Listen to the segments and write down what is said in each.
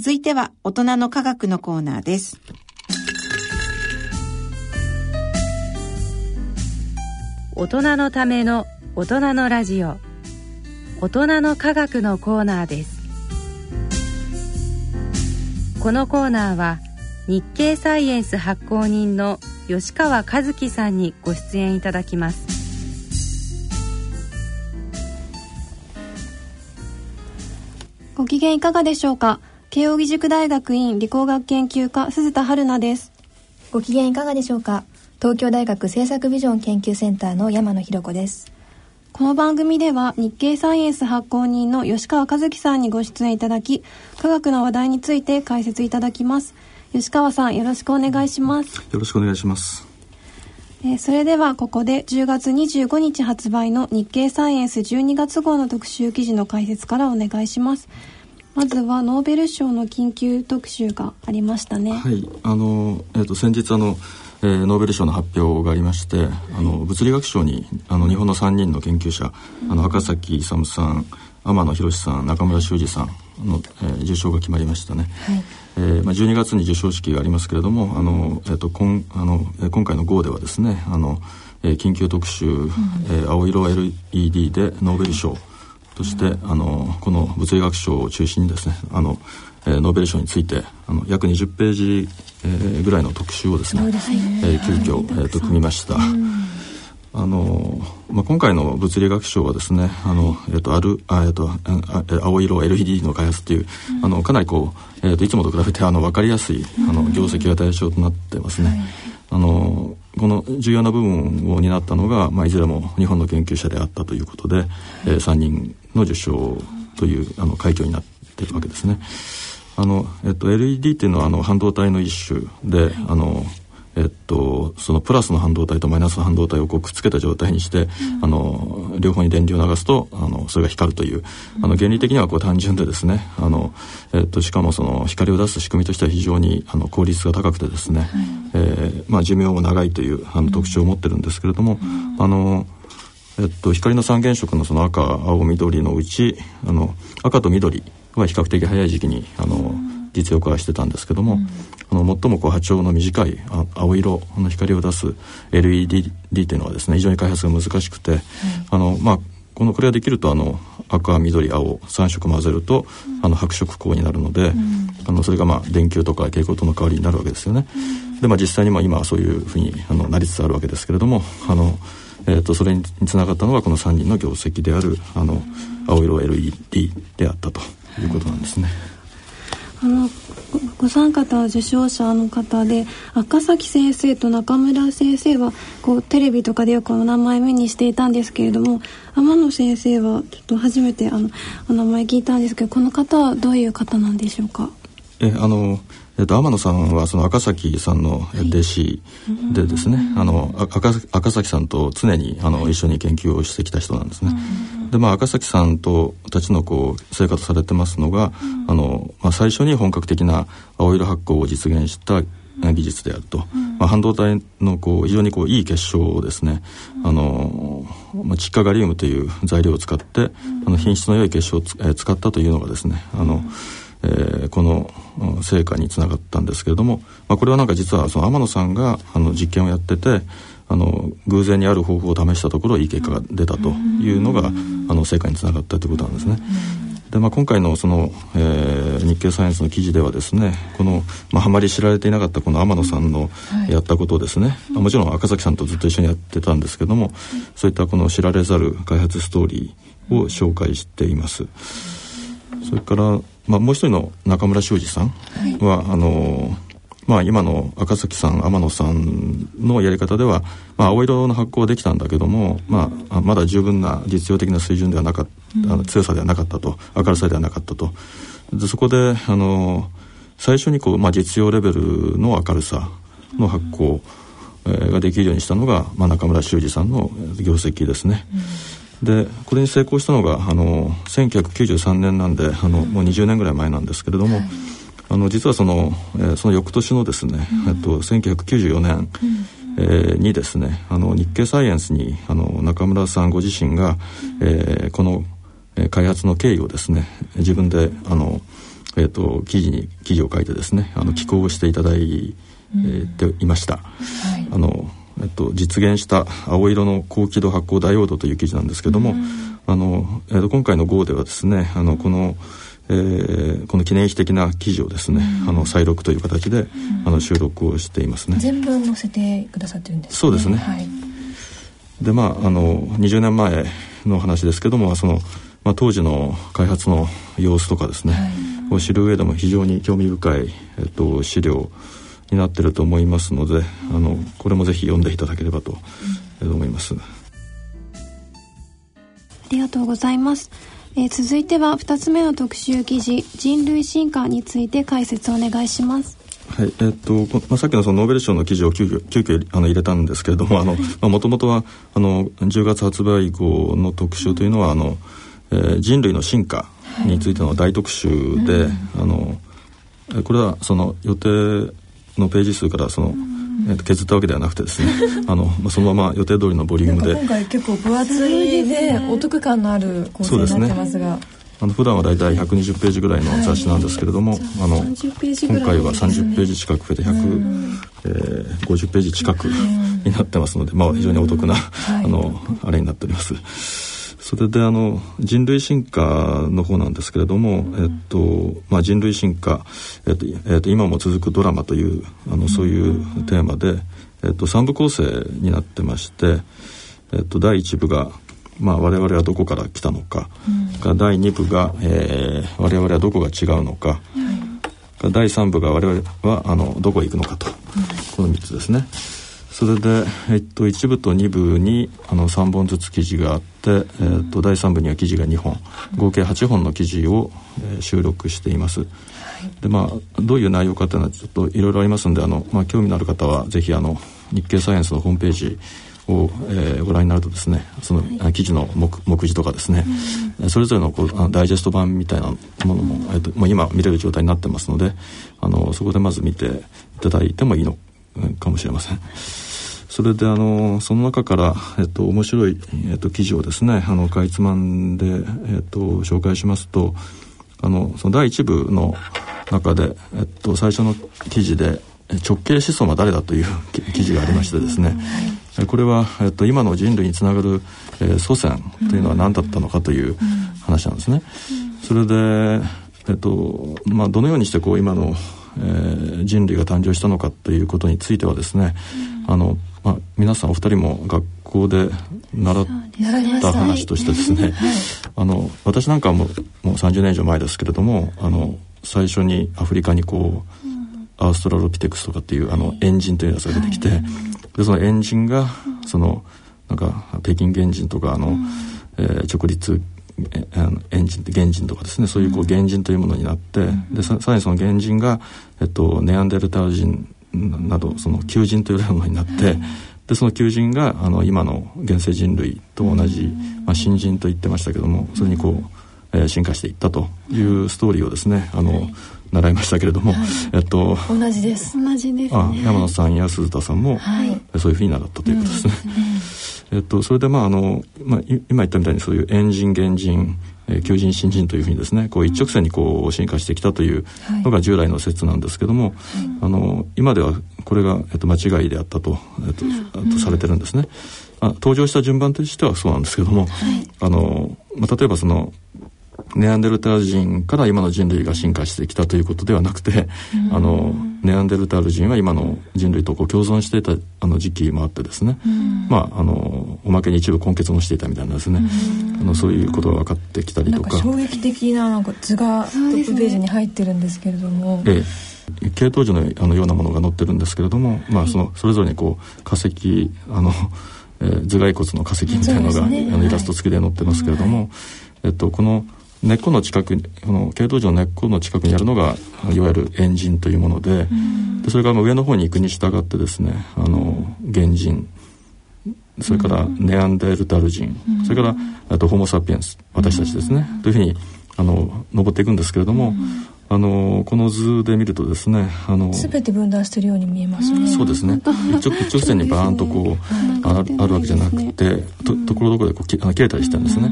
続いては大人の科学のコーナーです。大人のための大人のラジオ。大人の科学のコーナーです。このコーナーは日経サイエンス発行人の吉川和樹さんにご出演いただきます。ご機嫌いかがでしょうか？慶應義塾大学院理工学研究科鈴田春奈です。ご機嫌いかがでしょうか？東京大学政策ビジョン研究センターの山野博子です。この番組では日経サイエンス発行人の吉川和樹さんにご出演いただき科学の話題について解説いただきます。吉川さんよろしくお願いします。よろしくお願いします。えー、それではここで10月25日発売の日経サイエンス12月号の特集記事の解説からお願いしますまずはノーベル賞の緊急特集がありましたね。はい。あの、えーと先日あのえー、ノーベル賞の発表がありましてあの物理学賞にあの日本の3人の研究者、あの赤崎勇さん天野博さん中村修二さんの、えー、受賞が決まりましたね、はい。えーまあ、12月に授賞式がありますけれどもあの、えーと、今あの今回の号ではですねあの、えー、緊急特集、うん、えー、青色 LED でノーベル賞として、うん、あのこの物理学賞を中心にですねあのえー、ノーベル賞についてあの約20ページ、えー、ぐらいの特集をですね、ね。えー、急遽、えーと、組みました。あのまあ、今回の物理学賞はですねあの、えーと、あるあ、えーと、あ青色 LED の開発っていう、うん、あのかなりこう、えーと、いつもと比べてあの分かりやすいあの業績が対象となってますね。あのこの重要な部分を担ったのが、まあ、いずれも日本の研究者であったということで、はい、えー、3人の受賞というあの快挙になっているわけですね。あの、えっと、LED っていうのはあの半導体の一種で、はい、あのえっと、そのプラスの半導体とマイナスの半導体をこうくっつけた状態にして、うん、あの両方に電流を流すとあのそれが光るという、あの原理的にはこう単純でですねあの、えっと、しかもその光を出す仕組みとしては非常にあの効率が高くてですね、はい、えー、まあ、寿命も長いというあの特徴を持ってるんですけれども、うん、あのえっと、光の三原色のその赤青緑のうちあの赤と緑は比較的早い時期にあの実用化してたんですけども、うん、あの最もこう波長の短い青色の光を出す LED っていうのはですね非常に開発が難しくて、うん、あのまあこのこれができるとあの赤緑青3色混ぜると、うん、あの白色光になるので、あのそれがまあ電球とか蛍光灯の代わりになるわけですよね。でまあ実際にまあ今はそういうふうにあのなりつつあるわけですけれどもあの、えーと、とそれにつながったのがこの3人の業績であるあの青色 LED であったということなんですね。あのご参加た受賞者の方で赤崎先生と中村先生はこうテレビとかでよくお名前目にしていたんですけれども天野先生はちょっと初めてあのお名前聞いたんですけどこの方はどういう方なんでしょうか？えあのえっと、天野さんはその赤崎さんの弟子でですね、はい、あの赤赤崎さんと常にあの一緒に研究をしてきた人なんですね。でまあ赤崎さんとたちのこう生活されてますのが、あのまあ、最初に本格的な青色発光を実現した技術であると、まあ、半導体のこう非常にこういい結晶をですね、あのまあ、窒化ガリウムという材料を使って、あの品質の良い結晶をつ、えー、使ったというのがですねあの、えー、この成果につながったんですけれども、まあ、これはなんか実はその天野さんがあの実験をやっててあの偶然にある方法を試したところいい結果が出たというのが、あの成果につながったということなんですね。でまあ、今回のその、えー、日経サイエンスの記事ではですねこの、まあ、あまり知られていなかったこの天野さんのやったことをですね、はい、もちろん赤崎さんとずっと一緒にやってたんですけども、そういったこの知られざる開発ストーリーを紹介しています。それからまあ、もう一人の中村修二さんは、はい、あのまあ、今の赤崎さん天野さんのやり方では、まあ、青色の発酵はできたんだけども、まあ、まだ十分な実用的な水準ではなかった、うん、強さではなかったと明るさではなかったと。でそこであの最初にこう、まあ、実用レベルの明るさの発酵、えー、ができるようにしたのが、まあ、中村修二さんの業績ですね。うん。でこれに成功したのがあの1993年なんであの、もう20年ぐらい前なんですけれども、はい、あの実はその,、えー、その翌年のですね、うん、えっと、1994年、うん、えー、にですねあの日経サイエンスにあの中村さんご自身が、えー、この開発の経緯をですね自分であの、ええーと、記事に記事を書いてですねあの寄稿していただいていました。はい、あのえっと、実現した青色の高輝度発光ダイオードという記事なんですけども、あのえー、と今回の号ではですねあのこの、えー、この記念碑的な記事をですね、あの再録という形で、あの収録をしていますね。全文載せてくださってるんです、ね、そうですね、はい、でまああの20年前の話ですけどもその、まあ、当時の開発の様子とかですね、はい、を知る上でも非常に興味深い、えっと、資料になってると思いますのであのこれもぜひ読んでいただければと思います、ありがとうございます、えー、続いては2つ目の特集記事人類進化について解説をお願いします。はい、えー、っと、まあ、さっきのそのノーベル賞の記事を急遽急遽あの入れたんですけれども、あの、もともとは、あの、10月発売号の特集というのは、あの、えー、人類の進化についての大特集で、はい、あの、これはその予定のページ数からその、えー、と削ったわけではなくてですね あの、まあ、そのまま予定通りのボリュームで。今回結構分厚いでお得感のある構成になってますが。あの普段はだいたい120ページぐらいの雑誌なんですけれども、はい、あの今回は30ページ近く増えて150、えー、50ページ近くになってますので、まあ、非常にお得な、あのあれになっております。それであの人類進化の方なんですけれども、えっとまあ、人類進化、えっとえっと、今も続くドラマというあのそういうテーマで、えっと、3部構成になってまして、えっと、第1部が、まあ、我々はどこから来たのか、うん、第2部が、えー、我々はどこが違うのか、うん、第3部が我々はあのどこへ行くのかと、うん、この3つですね。それで、えっと、1部と2部にあの3本ずつ記事があって、えっと、第3部には記事が2本合計8本の記事を、えー、収録しています。でまあ、どういう内容かというのはちょっといろいろありますんであの、まあ、興味のある方はぜひあの日経サイエンスのホームページを、えー、ご覧になるとですねその、はい、記事の目目次とかですね、うん、それぞれのこうダイジェスト版みたいなものも、えーと、もう今見れる状態になってますのであのそこでまず見ていただいてもいいのかもしれません。それであのその中から、えっと、面白い、えっと、記事をですねあのかいつまんで、えっと、紹介しますとあのその第1部の中で、えっと、最初の記事で直系子孫は誰だという記事がありましてですね、これは、えっと、今の人類につながる、えー、祖先というのは何だったのかという話なんですね。それで、えっとまあ、どのようにしてこう今の、えー、人類が誕生したのかということについてはですね、あのまあ、皆さんお二人も学校で習った話としてですね、はい、あの私なんかももう30年以上前ですけれどもあの最初にアフリカにこう、うん、アーストラロピテクスとかっていうあのエンジンというやつが出てきて、はい、でそのエンジンが、そのなんか北京原人とかあの、うん、えー、直立エンジン原人とかですね。そういうこう原人というものになって、うん、でさらにその原人が、えっと、ネアンデルタール人などその求人というものになって、でその求人があの今の現世人類と同じ、まあ、新人と言ってましたけどもそれにこう、えー、進化していったというストーリーをですねあの、習いましたけれども、はい、えっと同じです。同じです、ね、あ山野さんや鈴田さんも、はい、そういうふうに習ったということですね。うん、えっとそれでまああの、まあ、今言ったみたいにそういうエンジン原人え求人新人というふうにですねこう一直線にこう進化してきたというのが従来の説なんですけども、はい、あの今ではこれが、えっと、間違いであったと,、えっと、とされてるんですね。あ登場した順番としてはそうなんですけども、はい、あのまあ、例えばそのネアンデルタール人から今の人類が進化してきたということではなくて、あのネアンデルタール人は今の人類とこう共存していたあの時期もあってですね、まああのおまけに一部根血もしていたみたいなですね、あのそういうことが分かってきたりとか。衝撃的ななんか図がトップページに入ってるんですけれども。ええ。系統樹のあのようなものが載ってるんですけれども、まあ、そのそれぞれにこう化石あの、えー、頭蓋骨の化石みたいなのが、ね、あのイラスト付きで載ってますけれども、はい、えっと、この根っこの近くにこの系統樹の根っこの近くにあるのがいわゆるエンジンというものででそれから上の方に行くに従ってですねあの原人それからネアンデルタル人それからあとホモ・サピエンス私たちですね。というふうにあの登っていくんですけれどもあのこの図で見るとですねあの全て分断してるように見えますね。そうですね。一直 一直線にバーンとこう、ああるわけじゃなくてとところどころでこうきあの切れたりしてるんですね。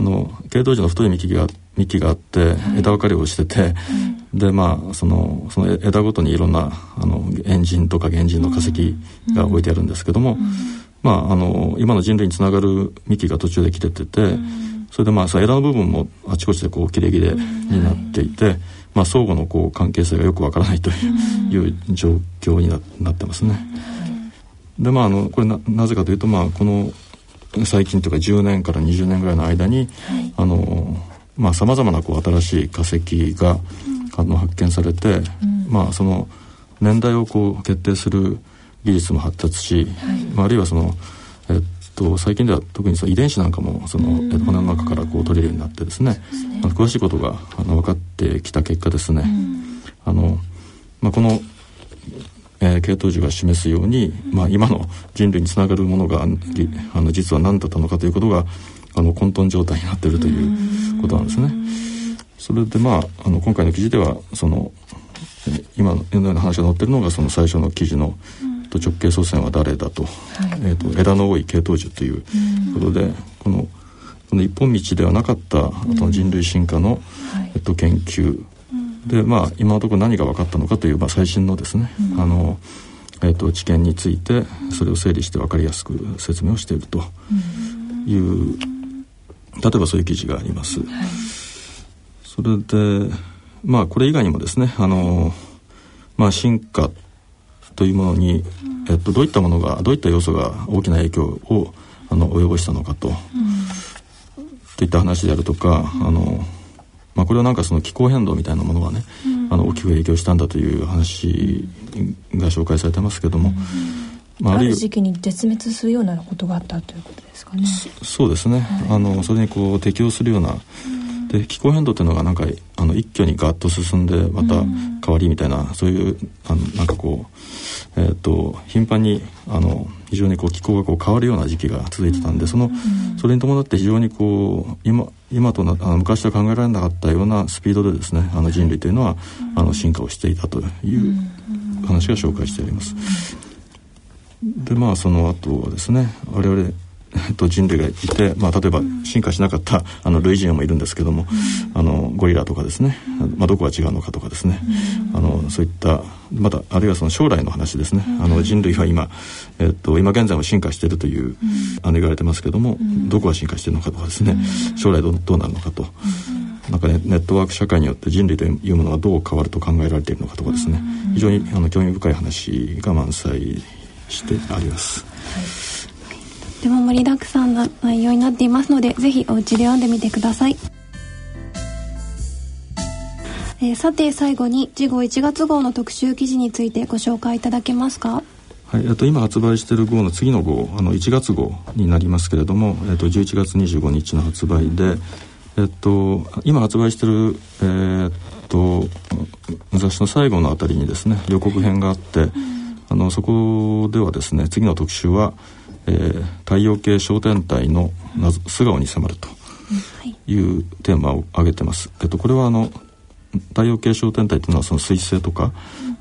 あの系統樹の太い幹が幹があって枝分かれをしてて、でまあそのその枝ごとにいろんなあのエンジンとか原人の化石が置いてあるんですけども、まああの今の人類につながる幹が途中で切れてて、それでまあ枝の部分もあちこちでこう切れ切れになっていて、まあ、相互のこう関係性がよくわからないという,、いう状況にななってますね。でまああのこれななぜかというとまあこの最近というか10年から20年ぐらいの間に、あのまあさまざまなこう新しい化石が、あの発見されて、まあその年代をこう決定する技術も発達し、まあ、あるいはその、えっと、最近では特にその遺伝子なんかもその骨の中からこう取れるようになってですね、詳しいことがあの分かってきた結果ですね、あのまあ、この、えー、系統樹が示すように、まあ、今の人類につながるものがあの実は何だったのかということがあの混沌状態になっているということなんですね。それでまああの今回の記事ではその今のような話が載ってるのがその最初の記事の、と直径祖先は誰だと,、えーと、枝の多い系統樹ということで、このこの一本道ではなかったあと人類進化の、えっと、研究でまあ今のところ何が分かったのかという、まあ、最新のですね、あのえっと、知見についてそれを整理して分かりやすく説明をしているという、例えばそういう記事があります。それでまあこれ以外にもですねあの、まあ、進化というものに、えっと、どういったものがどういった要素が大きな影響をあの及ぼしたのかと、うん、といった話であるとか、あのまあ、これはなんかその気候変動みたいなものがね、あの大きく影響したんだという話が紹介されてますけども。まあ、ある時期に絶滅するようなことがあったということですかね。そうですね。はい、あのそれにこう適応するような、で気候変動っていうのがなんかあの一挙にガッと進んでまた変わりみたいな、そういうあのなんかこう、えーと、頻繁にあの非常にこう気候がこう変わるような時期が続いてたんでそのそれに伴って非常にこう今今となあの昔は考えられなかったようなスピードでですねあの人類というのはあの進化をしていたという話が紹介してあります。でまあその後はですね我々えっと、人類がいて、まあ、例えば進化しなかったあの類人もいるんですけども、あのゴリラとかですね、まあ、どこが違うのかとかですね、あのそういったまたあるいはその将来の話ですね、あの人類は今、えっと、今現在も進化しているという、あの言われてますけども、どこが進化しているのかとかですね、将来どどうなるのかと。なんかね、ネットワーク社会によって人類というものがどう変わると考えられているのかとかですね、非常にあの興味深い話が満載してあります。はいても盛りだくさんな内容になっていますのでぜひお家で読んでみてください、えー、さて最後に次号1月号の特集記事についてご紹介いただけますか？はい、えっと、今発売している号の次の号あの1月号になりますけれども、えっと、11月25日の発売で、えっと、今発売している、えー、っと雑誌の最後のあたりにですね予告編があって、うん、あのそこではですね次の特集は「えー、太陽系小天体の素顔に迫るとい。うテーマを挙げてます。えっと、これはあの太陽系小天体というのはその彗星とか、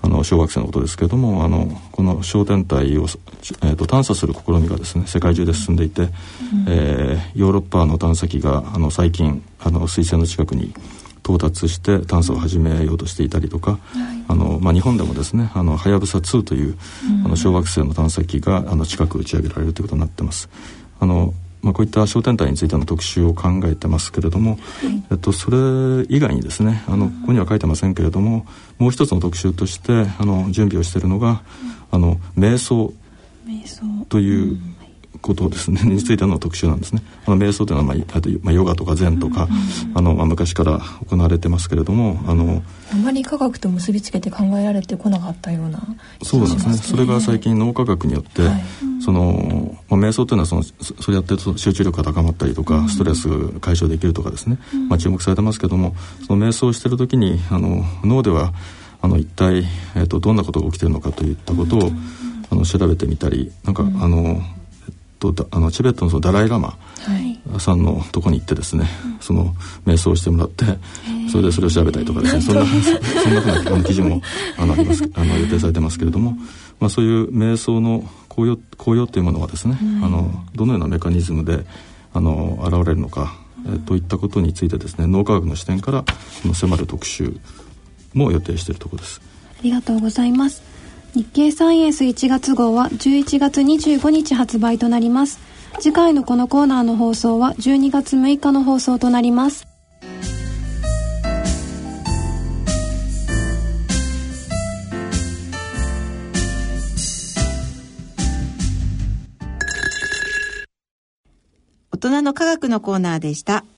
あの小惑星のことですけれどもあのこの小天体を、えーと、探査する試みがですね世界中で進んでいて、うん、えー、ヨーロッパの探査機があの最近あの彗星の近くに到達して探査を始めようとしていたりとか、はい、あのまあ、日本でもですね「はやぶさ2」という、うん、あの小惑星の探査機があの近く打ち上げられるということになってます。あのまあ、こういった小天体についての特集を考えてますけれども、はい、えっと、それ以外にですねあのここには書いてませんけれどももう一つの特集としてあの準備をしているのが、あの瞑想。という、ことですね。についての特集なんですね。あの瞑想というのは、まあ、まあヨガとか禅とか、あのまあ、昔から行われてますけれどもあのあまり科学と結びつけて考えられてこなかったような、ね、そうですね。それが最近脳科学によって、はい、その、まあ、瞑想というのはそのそれやってると集中力が高まったりとか、うん、ストレス解消できるとかですね、まあ、注目されてますけどもその瞑想してる時にあの脳ではあの一体、えーと、どんなことが起きてるのかといったことを、あの調べてみたりなんか、あのとあのチベットのそのダライ・ラマさんのとこに行ってですね、はい、その瞑想してもらってそれでそれを調べたりとかですね。そんなそんなふうな記事も あのありますあの予定されてますけれども、まあ、そういう瞑想の効用効用というものはですね、うん、あのどのようなメカニズムであの現れるのか、えといったことについてですね脳科学の視点から迫る特集も予定しているところです。ありがとうございます日経サイエンス1月号は11月25日発売となります次回のこのコーナーの放送は12月6日の放送となります大人の科学のコーナーでした。